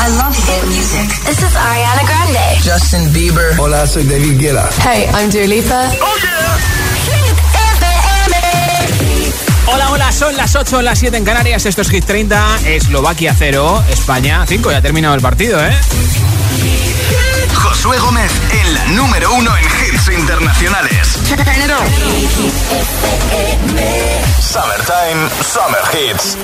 I love hit music. This is Ariana Grande. Justin Bieber. Hola, soy David Guetta. Hey, I'm Dua Lipa. Oh yeah. Hola, hola, son las 8, las 7 en Canarias, esto es Hit 30, Eslovaquia 0, España 5, ya ha terminado el partido, ¿eh? Josué Gómez en la número uno en hits internacionales. Summertime, Summer Hits.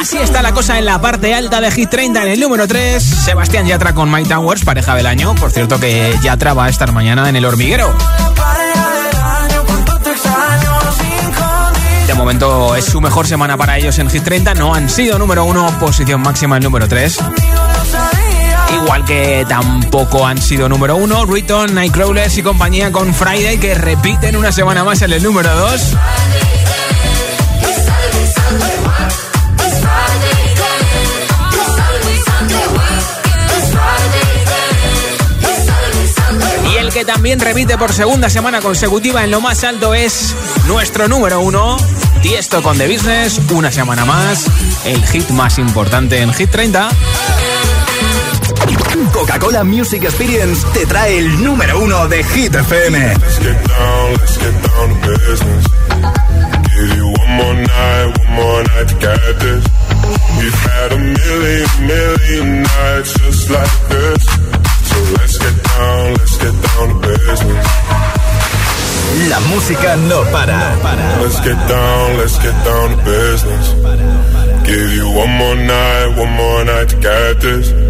Así está la cosa en la parte alta de Hit 30 en el número 3. Sebastián Yatra con My Towers, pareja del año. Por cierto que Yatra va a estar mañana en el hormiguero. De momento es su mejor semana para ellos en Hit 30. No han sido número 1, posición máxima el número 3. Igual que tampoco han sido número 1, Riton, Nightcrawlers y compañía con Friday que repiten una semana más en el número 2. Y el que también repite por segunda semana consecutiva en lo más alto es nuestro número 1, Tiesto con The Business, una semana más, el hit más importante en Hit 30. Coca-Cola Music Experience te trae el número uno de Hit FM. Let's get down, let's get down to business. Give you one more night, one more night to get this. We've had a million, million nights just like this. So let's get down, let's get down to business. La música no para. Let's get down, let's get down to business. Give you one more night, one more night to get this.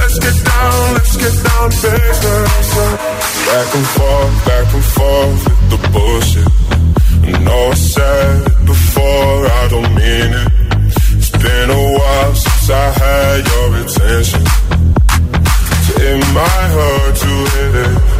Let's get down, let's get down business. Back and forth, back and forth with the bullshit. I know I said before, I don't mean it. It's been a while since I had your attention. So it might hurt to hit it.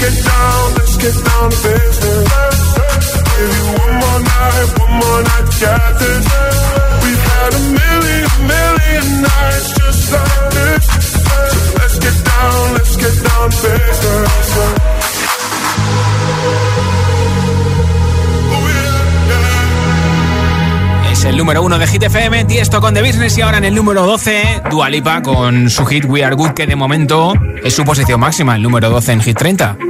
Get down, let's get down to business. Give you one more night, one more night get this. We've had a million, million nights just like this. So let's get down, let's get down to business. Es el número 1 de Hit FM, Tiesto con The Business y ahora en el número 12, Dua Lipa con su hit We Are Good, que de momento es su posición máxima, el número 12 en Hit 30.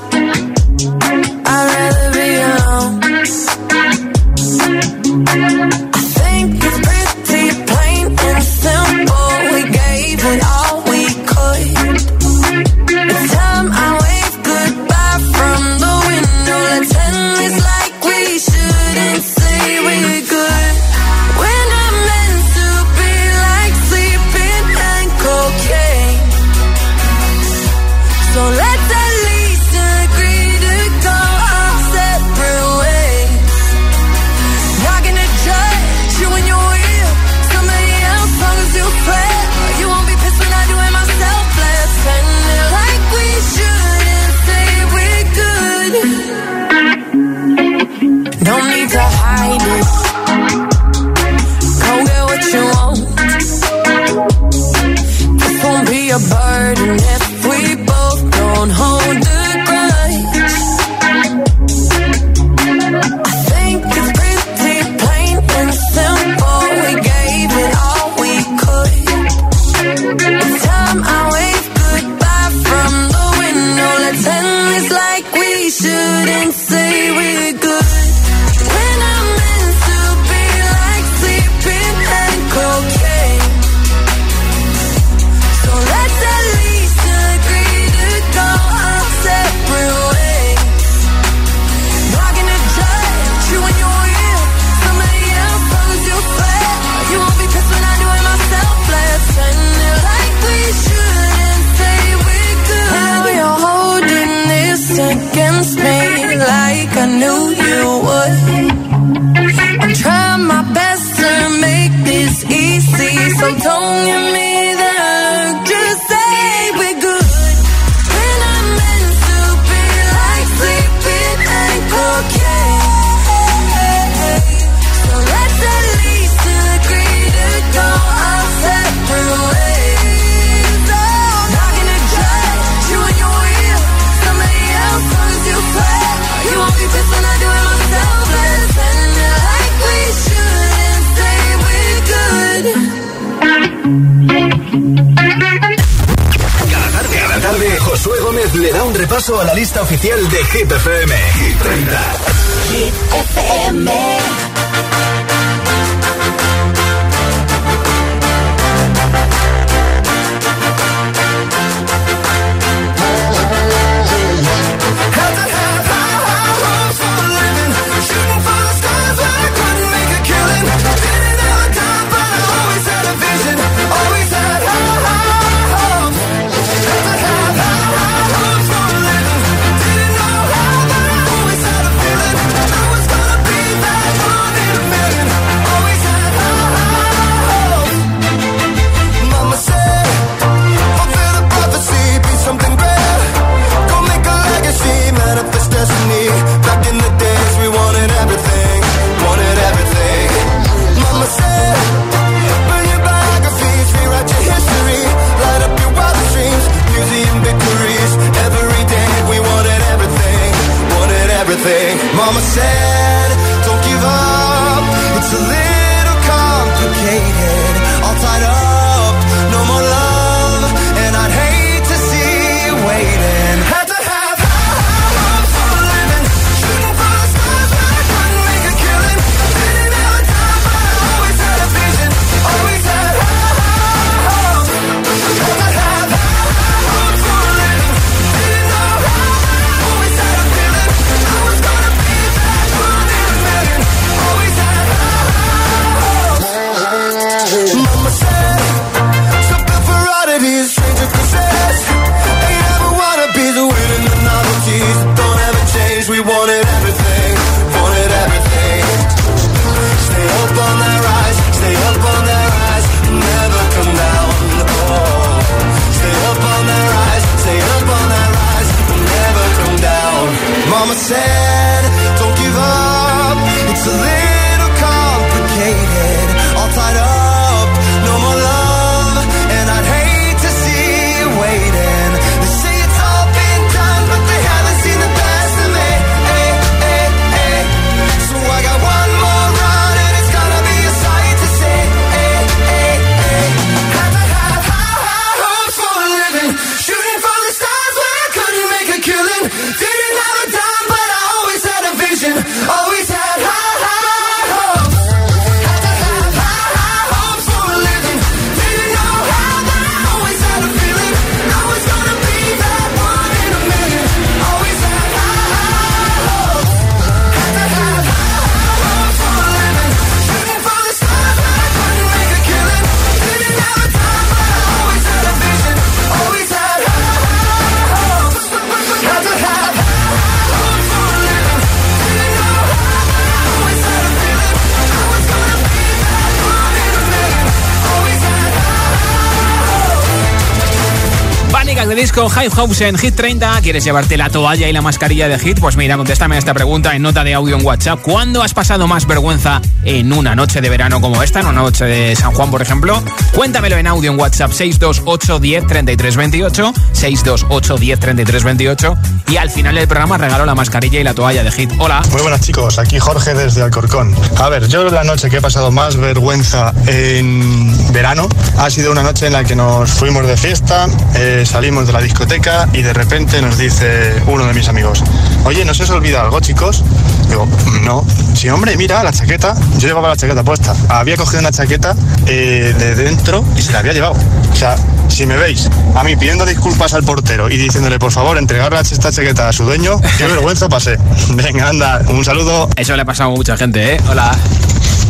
Disco, High House en Hit 30. ¿Quieres llevarte la toalla y la mascarilla de Hit? Pues mira, contéstame a esta pregunta en nota de audio en WhatsApp. ¿Cuándo has pasado más vergüenza en una noche de verano como esta, en una noche de San Juan, por ejemplo? Cuéntamelo en audio en WhatsApp 628 10 33 28 628 10 33 28 y al final del programa regalo la mascarilla y la toalla de Hit. Hola. Muy buenas chicos, aquí Jorge desde Alcorcón. A ver, yo la noche que he pasado más vergüenza en verano ha sido una noche en la que nos fuimos de fiesta, eh, salimos de la discoteca y de repente nos dice uno de mis amigos, oye, ¿no se os olvida algo chicos? Digo, no. Sí, hombre, mira, la chaqueta, yo llevaba la chaqueta puesta. Había cogido una chaqueta eh, de dentro y se la había llevado. O sea, si me veis a mí pidiendo disculpas al portero y diciéndole por favor entregar esta chaqueta a su dueño, qué vergüenza pasé. Venga, anda, un saludo. Eso le ha pasado a mucha gente, ¿eh? Hola.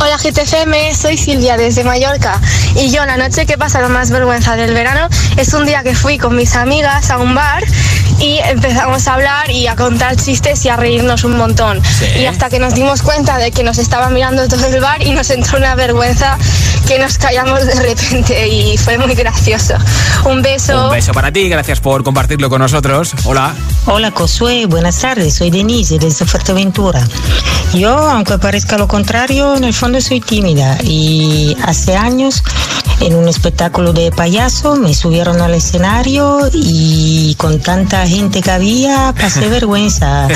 Hola GTFM, soy Silvia desde Mallorca y yo la noche que pasa lo más vergüenza del verano es un día que fui con mis amigas a un bar y empezamos a hablar y a contar chistes y a reírnos un montón. Y hasta que nos dimos cuenta de que nos estaba mirando todo el bar y nos entró una vergüenza que nos callamos de repente y fue muy gracioso. Un beso. Un beso para ti, gracias por compartirlo con nosotros. Hola. Hola Josué, buenas tardes, soy Denise desde Fuerteventura. Yo, aunque parezca lo contrario, en el fondo soy tímida y hace años en un espectáculo de payaso me subieron al escenario y con tanta gente que había pasé vergüenza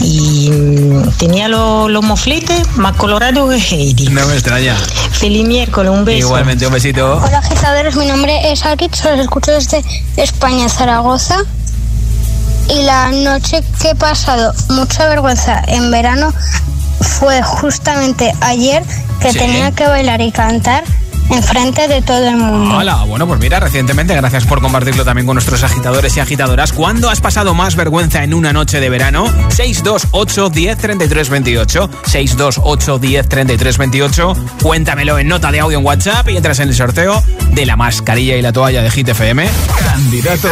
y mm, tenía los lo mofletes más colorados que Heidi. No me extraña. Feliz miércoles, un beso. Igualmente, un besito. Hola agitadores, mi nombre es Aritz, os escucho desde España, Zaragoza. Y la noche que he pasado mucha vergüenza en verano fue justamente ayer que Sí. tenía que bailar y cantar enfrente de todo el mundo. Hola, bueno, pues mira, recientemente, gracias por compartirlo también con nuestros agitadores y agitadoras. ¿Cuándo has pasado más vergüenza en una noche de verano? 628 10 33 28. 628 10 33 28. Cuéntamelo en nota de audio en WhatsApp y entras en el sorteo de la mascarilla y la toalla de Hit FM. Candidato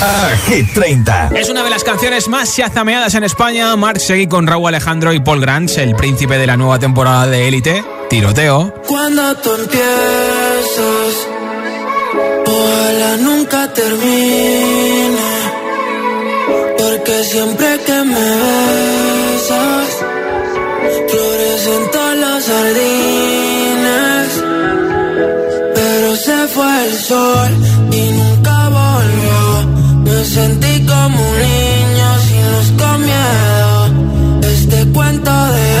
a Hit 30. Es una de las canciones más chazameadas en España. Marc Seguí con Raúl Alejandro y Paul Grants, el príncipe de la nueva temporada de Élite. Tiroteo. Cuando tú empiezas, ojalá nunca termine. Porque siempre que me besas, florecen todos los jardines. Pero se fue el sol y nunca volvió. Me sentí como un niño sin luz con miedo. Este cuento de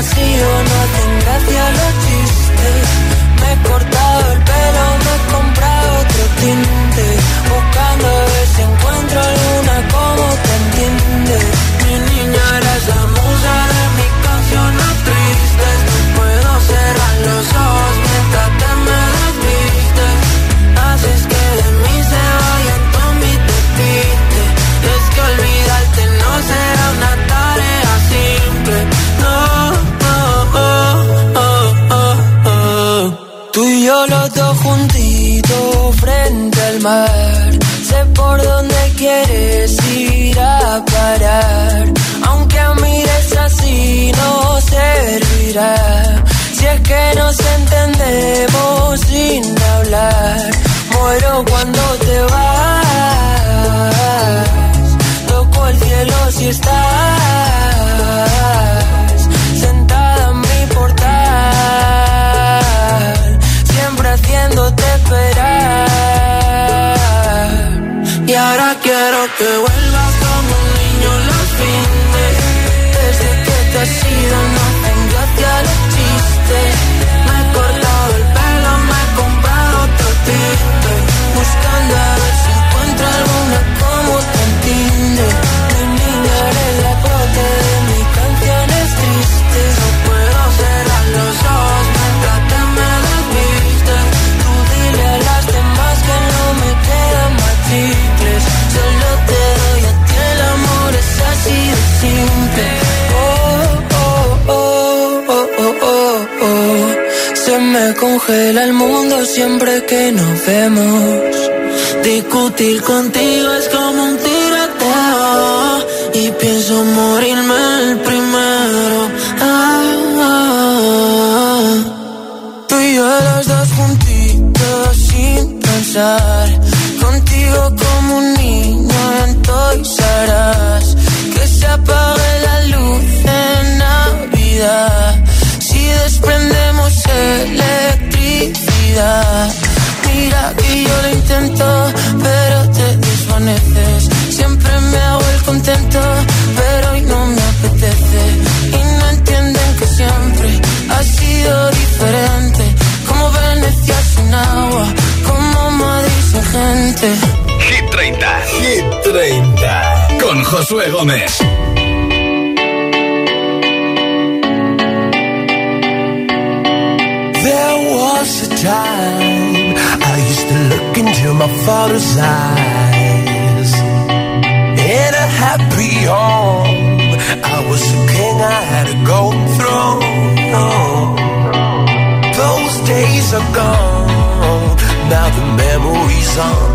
ido no hacen gracia los juntitos frente al mar. Sé por dónde quieres ir a parar. Aunque mires así no servirá. Si es que nos entendemos sin hablar. Muero cuando te vas. Toco el cielo si estás que vuelvas como un niño los fines. Desde que te has ido no congela el mundo siempre que nos vemos. Discutir contigo es como vida. Mira que yo lo intento, pero te desvaneces. Siempre me hago el contento, pero hoy no me apetece. Y no entienden que siempre ha sido diferente. Como Venecia sin agua, como Madrid sin gente. Hit 30, Hit 30, con Josué Gómez. feel my father's eyes. In a happy home, I was a king, I had a golden throne. Those days are gone, now the memories on.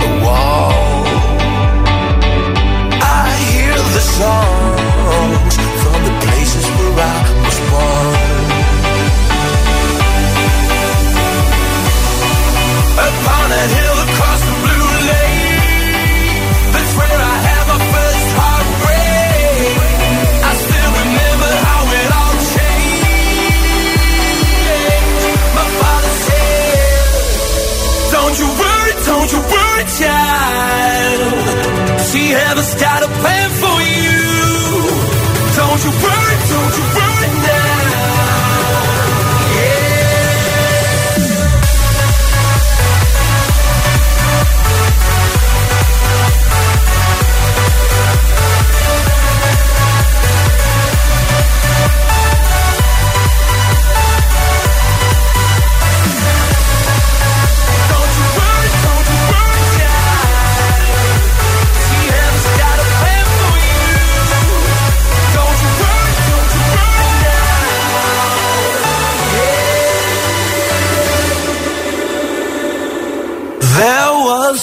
Every child. She ever started plan for you. Don't you worry, don't you worry.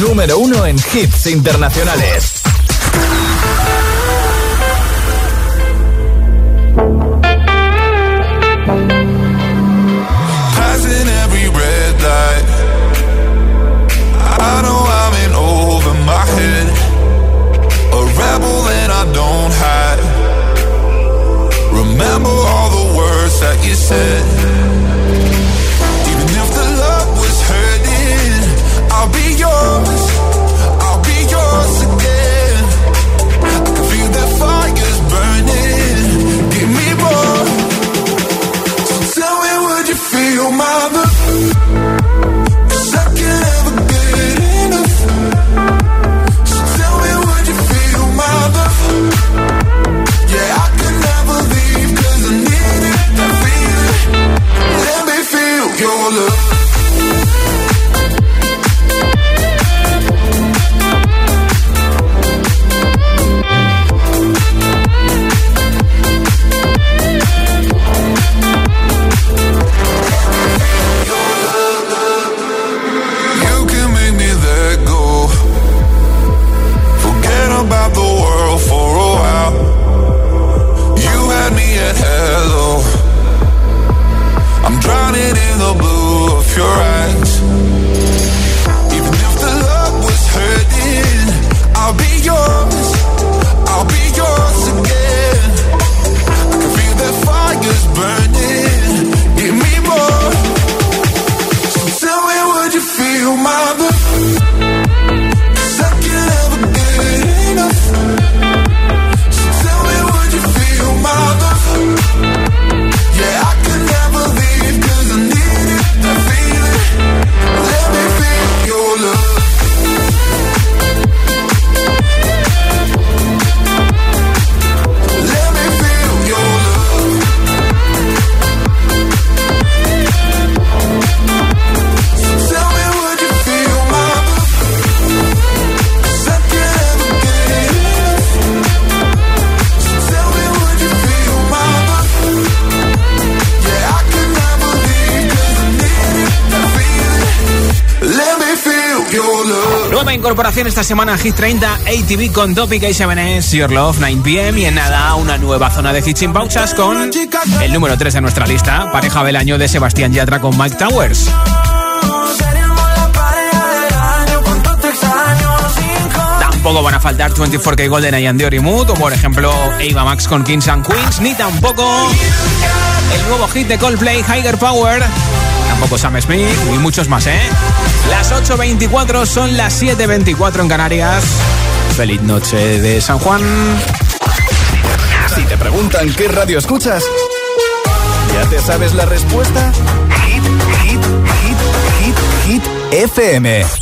número uno en hits internacionales. Passing every red light. I know I'm in over my head. A rebel that I don't hide. Remember all the words that you said. Esta semana Hit 30 ATV con Topic A7S, Your Love 9pm y en nada una nueva zona de hits sin pausas con el número 3 de nuestra lista, pareja del año de Sebastián Yatra con Mike Towers. Tampoco van a faltar 24K Golden y Andy Mood o por ejemplo Ava Max con Kings and Queens, ni tampoco el nuevo hit de Coldplay Higher Power tampoco Sam Smith y muchos más, ¿eh? Las 8.24 son las 7.24 en Canarias. Feliz noche de San Juan. Si te preguntan qué radio escuchas, ¿ya te sabes la respuesta? Hit, hit, hit, hit, hit, FM.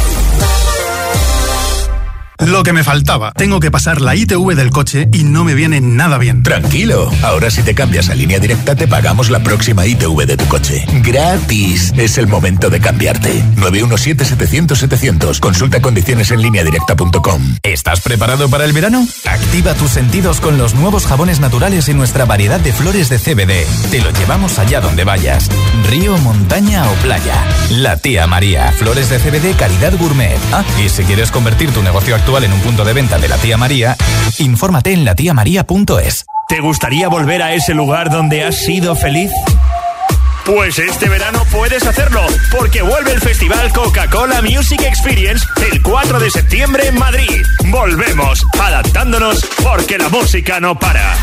Lo que me faltaba. Tengo que pasar la ITV del coche y no me viene nada bien. Tranquilo. Ahora si te cambias a línea directa te pagamos la próxima ITV de tu coche. Gratis. Es el momento de cambiarte. 917-700-700. Consulta condiciones en línea directa.com. ¿Estás preparado para el verano? Activa tus sentidos con los nuevos jabones naturales y nuestra variedad de flores de CBD. Te lo llevamos allá donde vayas. Río, montaña o playa. La tía María. Flores de CBD calidad gourmet. Ah, y si quieres convertir tu negocio actual en un punto de venta de la tía María, infórmate en latiamaría.es. ¿Te gustaría volver a ese lugar donde has sido feliz? Pues este verano puedes hacerlo, porque vuelve el festival Coca-Cola Music Experience el 4 de septiembre en Madrid. Volvemos, adaptándonos, porque la música no para.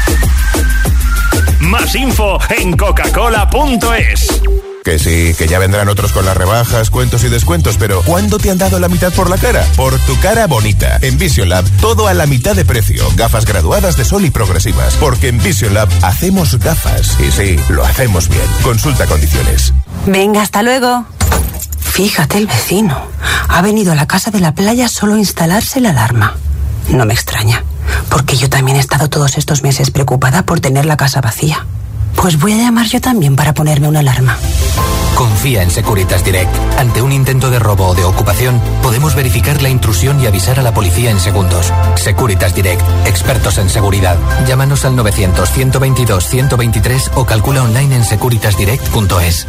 Más info en coca-cola.es. Que sí, que ya vendrán otros con las rebajas, cuentos y descuentos, pero ¿cuándo te han dado la mitad por la cara? Por tu cara bonita. En Vision Lab, todo a la mitad de precio. Gafas graduadas de sol y progresivas. Porque en Vision Lab hacemos gafas. Y sí, lo hacemos bien. Consulta condiciones. Venga, hasta luego. Fíjate el vecino. Ha venido a la casa de la playa solo a instalarse la alarma. No me extraña, porque yo también he estado todos estos meses preocupada por tener la casa vacía. Pues voy a llamar yo también para ponerme una alarma. Confía en Securitas Direct. Ante un intento de robo o de ocupación, podemos verificar la intrusión y avisar a la policía en segundos. Securitas Direct, expertos en seguridad. Llámanos al 900-122-123 o calcula online en securitasdirect.es.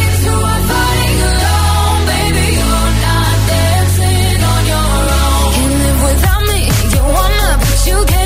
you get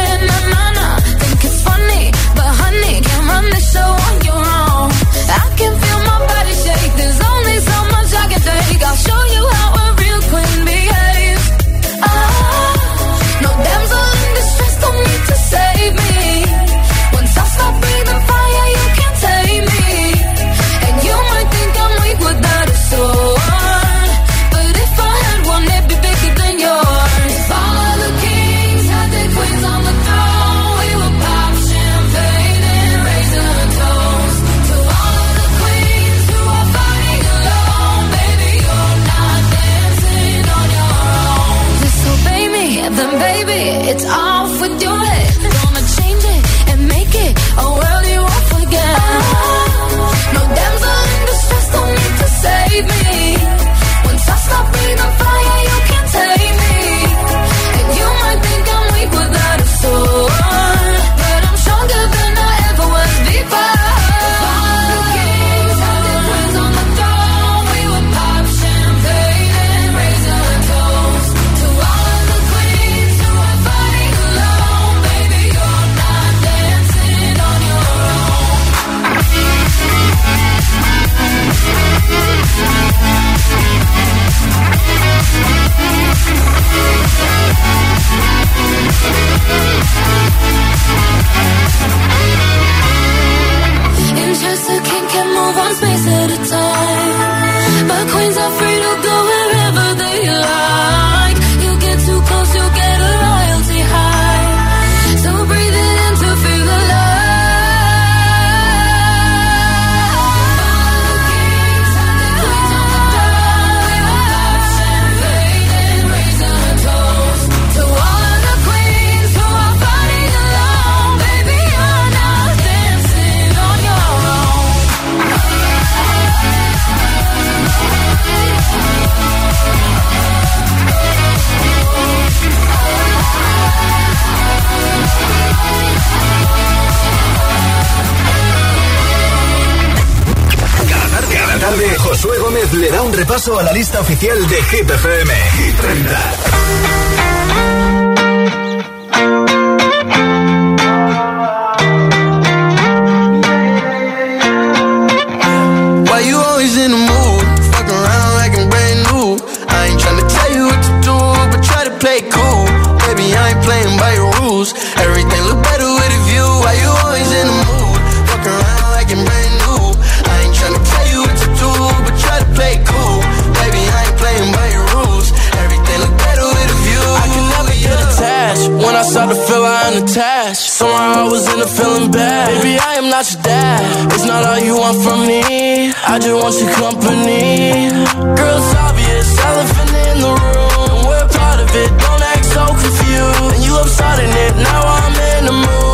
a la lista oficial de Hit to feeling bad. Baby, I am not your dad. It's not all you want from me. I just want your company. Girl, it's obvious, elephant in the room. and We're part of it, don't act so confused. And you upsetting it, now I'm in the mood.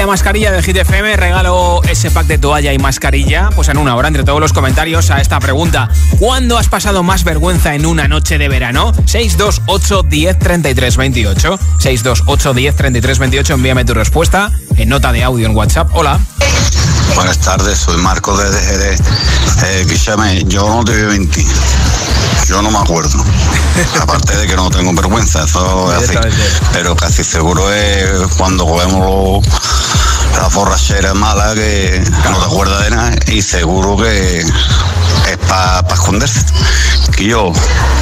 La mascarilla de Hit FM? Regalo ese pack de toalla y mascarilla, pues en una hora, entre todos los comentarios a esta pregunta. ¿Cuándo has pasado más vergüenza en una noche de verano? 628 10 33 28. 628 10 33 28. Envíame tu respuesta en nota de audio en WhatsApp. Hola. Buenas tardes, soy Marco de DGD. Eh, yo no te voy a mentir. Yo no me acuerdo. Aparte de que no tengo vergüenza, eso es así. Pero casi seguro es cuando comemos la borrachera mala que no te acuerdas de nada y seguro que es para esconderse. Yo,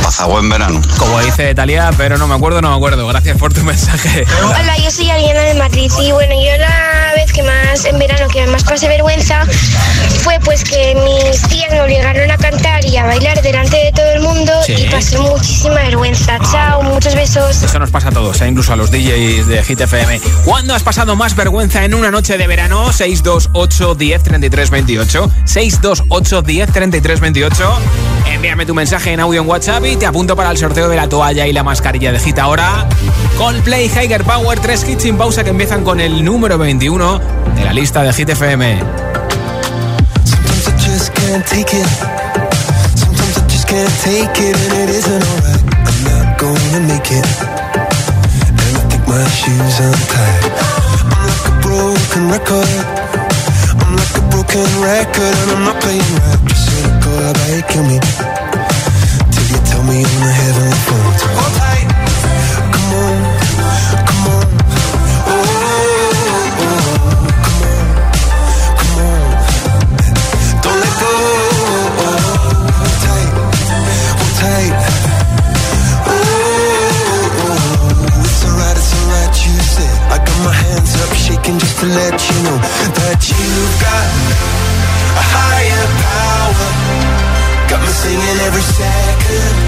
pasa buen verano. Como dice Talia, pero no me acuerdo, no me acuerdo. Gracias por tu mensaje. Hola, yo soy Ariana de Madrid y bueno, yo la vez que más en verano que más pasé vergüenza fue pues que mis tías me obligaron a cantar y a bailar delante de todo el mundo Sí. y pasé muchísima vergüenza. Chao, muchos besos. Eso nos pasa a todos, ¿eh? incluso a los DJs de Hit FM. ¿Cuándo has pasado más vergüenza en una noche de verano? 628 10 33 28. 628 10 33 28. Envíame tu mensaje en audio en WhatsApp y te apunto para el sorteo de la toalla y la mascarilla de Hit ahora. Coldplay, Higher Power, tres hits sin pausa que empiezan con el número 21 de la lista de Hit FM. I'm like a broken record. And I'm not playing right. Just kill me? Tell me on the heavenly phone. Hold tight. Come on, come on. Oh, oh, oh, come on, come on. Don't let go. Hold tight, hold tight. Oh, it's alright, it's alright, you said. I got my hands up, shaking just to let you know that you've got a higher power. Got me singing every second,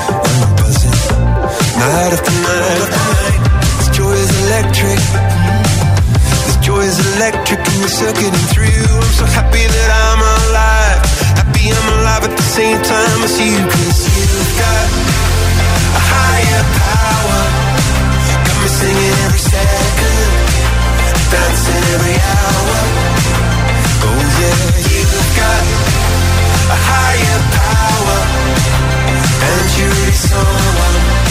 Night after night night. This joy is electric. Mm-hmm. This joy is electric, and you're circuiting through. I'm so happy that I'm alive. Happy I'm alive at the same time as you, cause you've got a higher power. Got me singing every second, dancing every hour. Oh yeah, you've got a higher power, and you really someone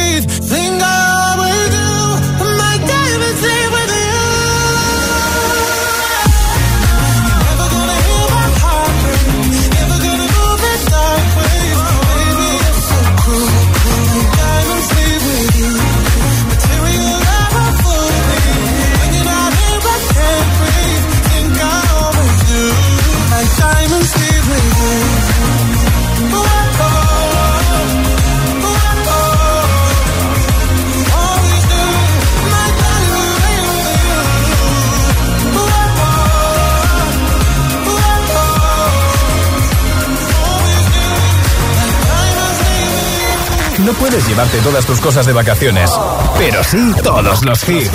Puedes llevarte todas tus cosas de vacaciones, pero sí todos los hits.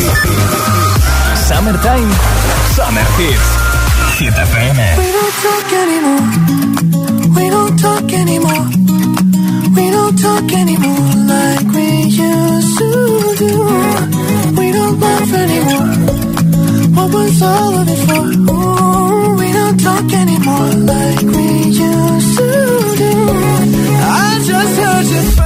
Summertime, Summer Hits. Hit FM. We don't talk anymore. We don't talk anymore. We don't talk anymore like we used to do. We don't laugh anymore. What was all of it for? Ooh, we don't talk anymore like we used to do. I just heard you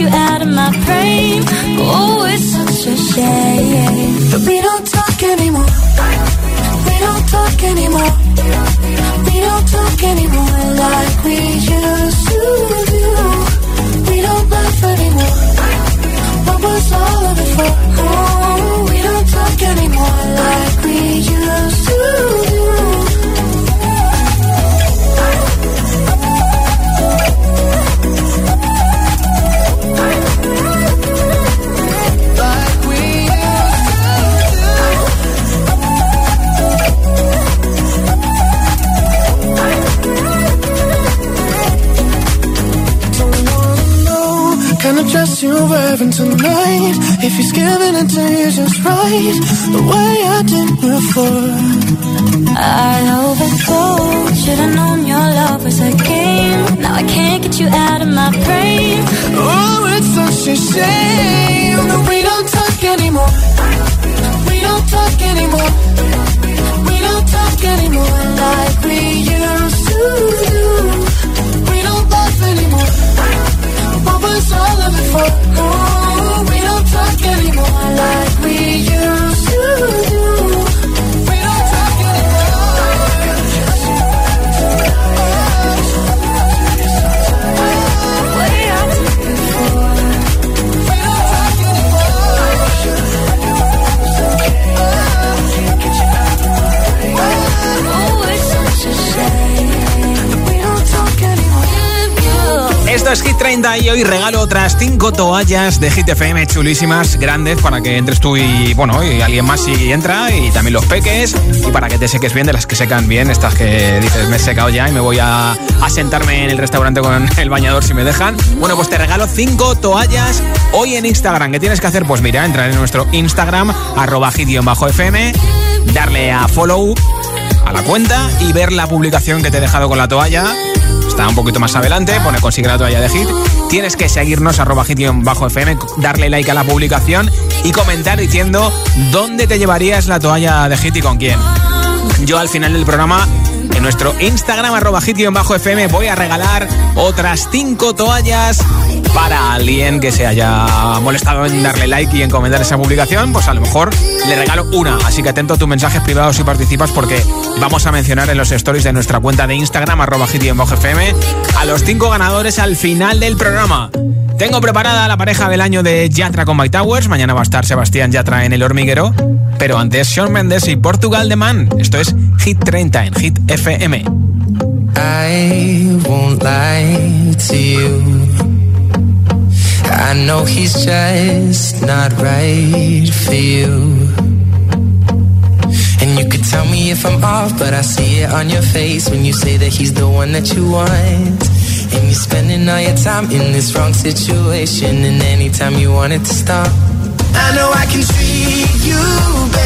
you out of my frame. Oh, it's such a shame. But we don't talk anymore. We don't talk anymore. We don't talk anymore. 11 tonight. If he's giving it to you just right, the way I did before. I overdosed. Should've known your love was a game. Now I can't get you out of my brain. Oh, it's such a shame that we don't talk anymore. We don't talk anymore. We don't talk anymore like we used to. We don't laugh anymore. For? Oh, we don't talk anymore like Es Hit 30 y hoy regalo otras 5 toallas de Hit FM chulísimas, grandes, para que entres tú y, bueno, y alguien más si entra, y también los peques, y para que te seques bien, de las que secan bien, estas que dices, me he secado ya y me voy a, a sentarme en el restaurante con el bañador si me dejan. Bueno, pues te regalo 5 toallas hoy en Instagram. ¿Qué tienes que hacer? Pues mira, entrar en nuestro Instagram, arroba hit-fm, darle a follow a la cuenta y ver la publicación que te he dejado con la toalla. Está un poquito más adelante, pone consigue la toalla de hit. Tienes que seguirnos arroba hit-fm, darle like a la publicación y comentar diciendo dónde te llevarías la toalla de hit y con quién. Yo al final del programa en nuestro Instagram arroba hit-fm voy a regalar otras 5 toallas para alguien que se haya molestado en darle like y en comentar esa publicación, pues a lo mejor le regalo una. Así que atento a tus mensajes privados si participas porque vamos a mencionar en los stories de nuestra cuenta de Instagram arroba hit-fm a los 5 ganadores al final del programa. Tengo preparada la pareja del año de Yatra con My Towers. Mañana va a estar Sebastián Yatra en el hormiguero. Pero antes, Sean Mendes y Portugal de Man. Esto es Hit 30 en Hit FM. I won't lie to you. I know he's just not right for you. And you could tell me if I'm off, but I see it on your face when you say that he's the one that you want. And you're spending all your time in this wrong situation, and anytime you want it to stop. I know I can treat you better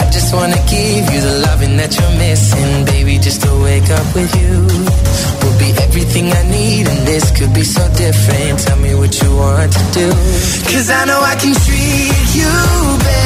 I just wanna give you the loving that you're missing, baby. Just to wake up with you will be everything I need, and this could be so different. Tell me what you want to do. Cause I know I can treat you better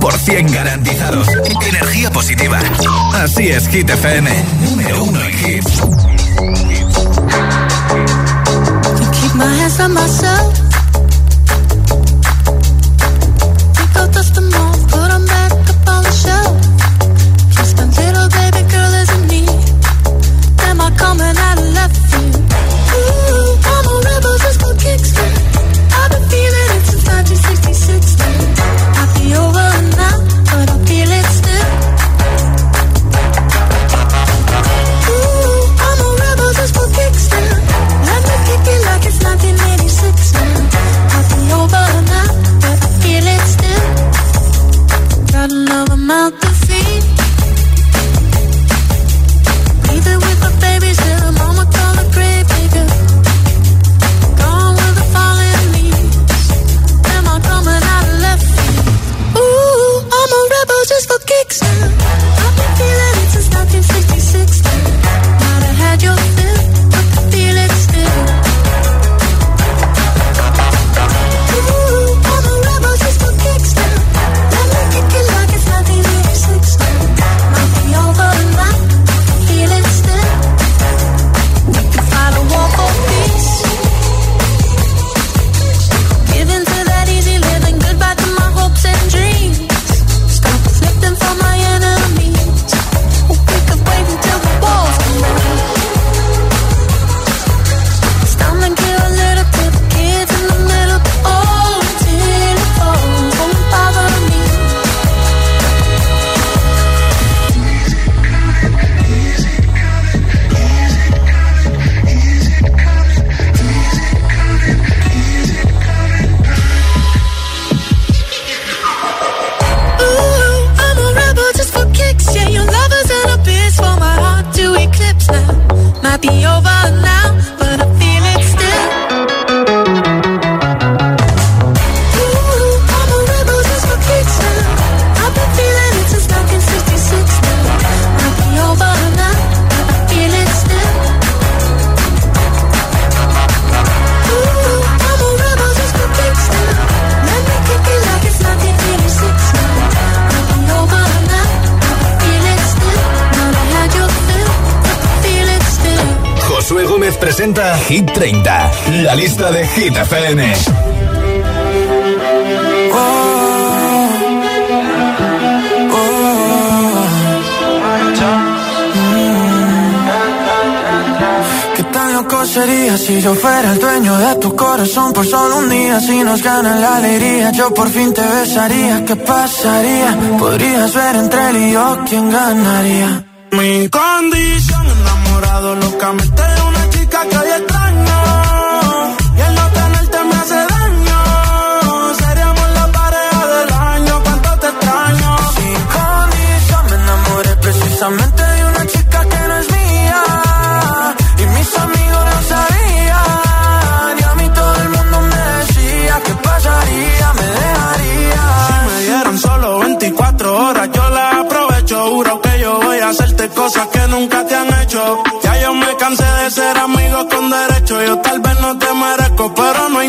100% garantizados. Energía positiva. Así es, Hit FM. Número uno en hits. Hit 30, la lista de Hit FM. Oh, oh, ¿Qué tan sería si yo fuera el dueño de tu corazón por solo un día? Si nos ganan la alegría, yo por fin te besaría. ¿Qué pasaría? Podrías ver entre él y yo quién ganaría. Mi condición enamorado loca cosas que nunca te han hecho. Ya yo me cansé de ser amigos con derecho. Yo tal vez no te merezco, pero no hay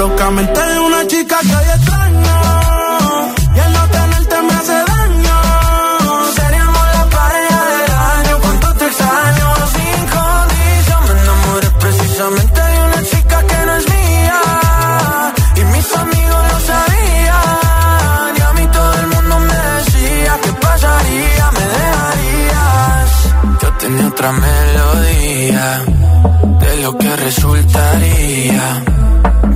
Locamente de una chica que hoy extraño. Y el no tenerte me hace daño. Seríamos la pareja del año. Cuánto te extraño sin condición. Me enamoré precisamente de una chica que no es mía. Y mis amigos lo sabían. Y a mí todo el mundo me decía que pasaría, me dejarías. Yo tenía otra melodía de lo que resultaría.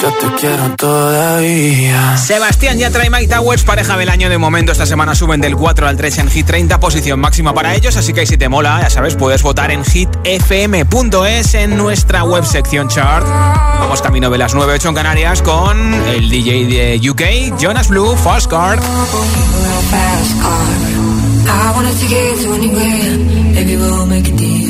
yo te quiero todavía. Sebastián Yatra y Mike Towers, pareja del año de momento. Esta semana suben del 4 al 3 en Hit 30, posición máxima para ellos. Así que si te mola, ya sabes, puedes votar en hitfm.es en nuestra web sección chart. Vamos camino de las 9.8 en Canarias con el DJ de UK, Jonas Blue, Fast Car. fast car. I wanna take it to anywhere. Maybe we'll make a deal.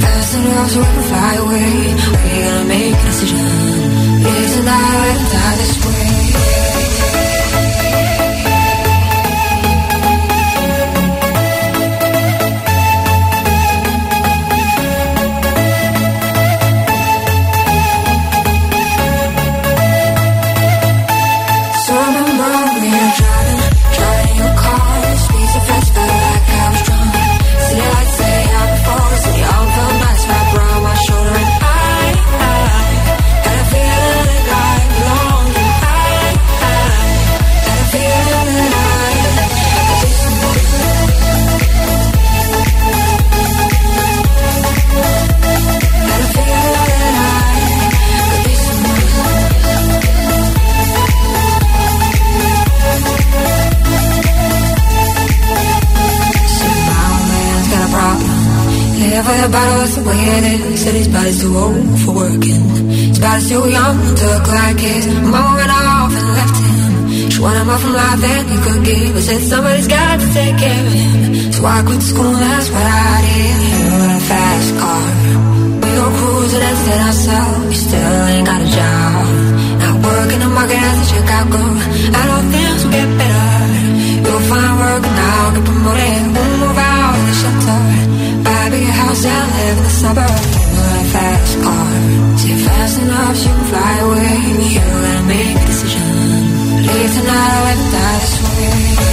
So fast enough so we can fly away. We're gonna make a decision. Live tonight and die this way. Too old for working. His body's too young to look like his. Mom ran off and left him. She wanted more from life than he could give. but said somebody's got to take care of him. So I quit school and that's what I did. You in a fast car. We go cruising and set ourselves. You still ain't got a job. Not working the market as a Chicago. I don't think will get better. You'll find work and I'll get promoted. We'll move out of the shelter. Buy a bigger house and live in the suburbs. Fast enough, you can fly away. You gotta make a decision. Leave tonight or die this way.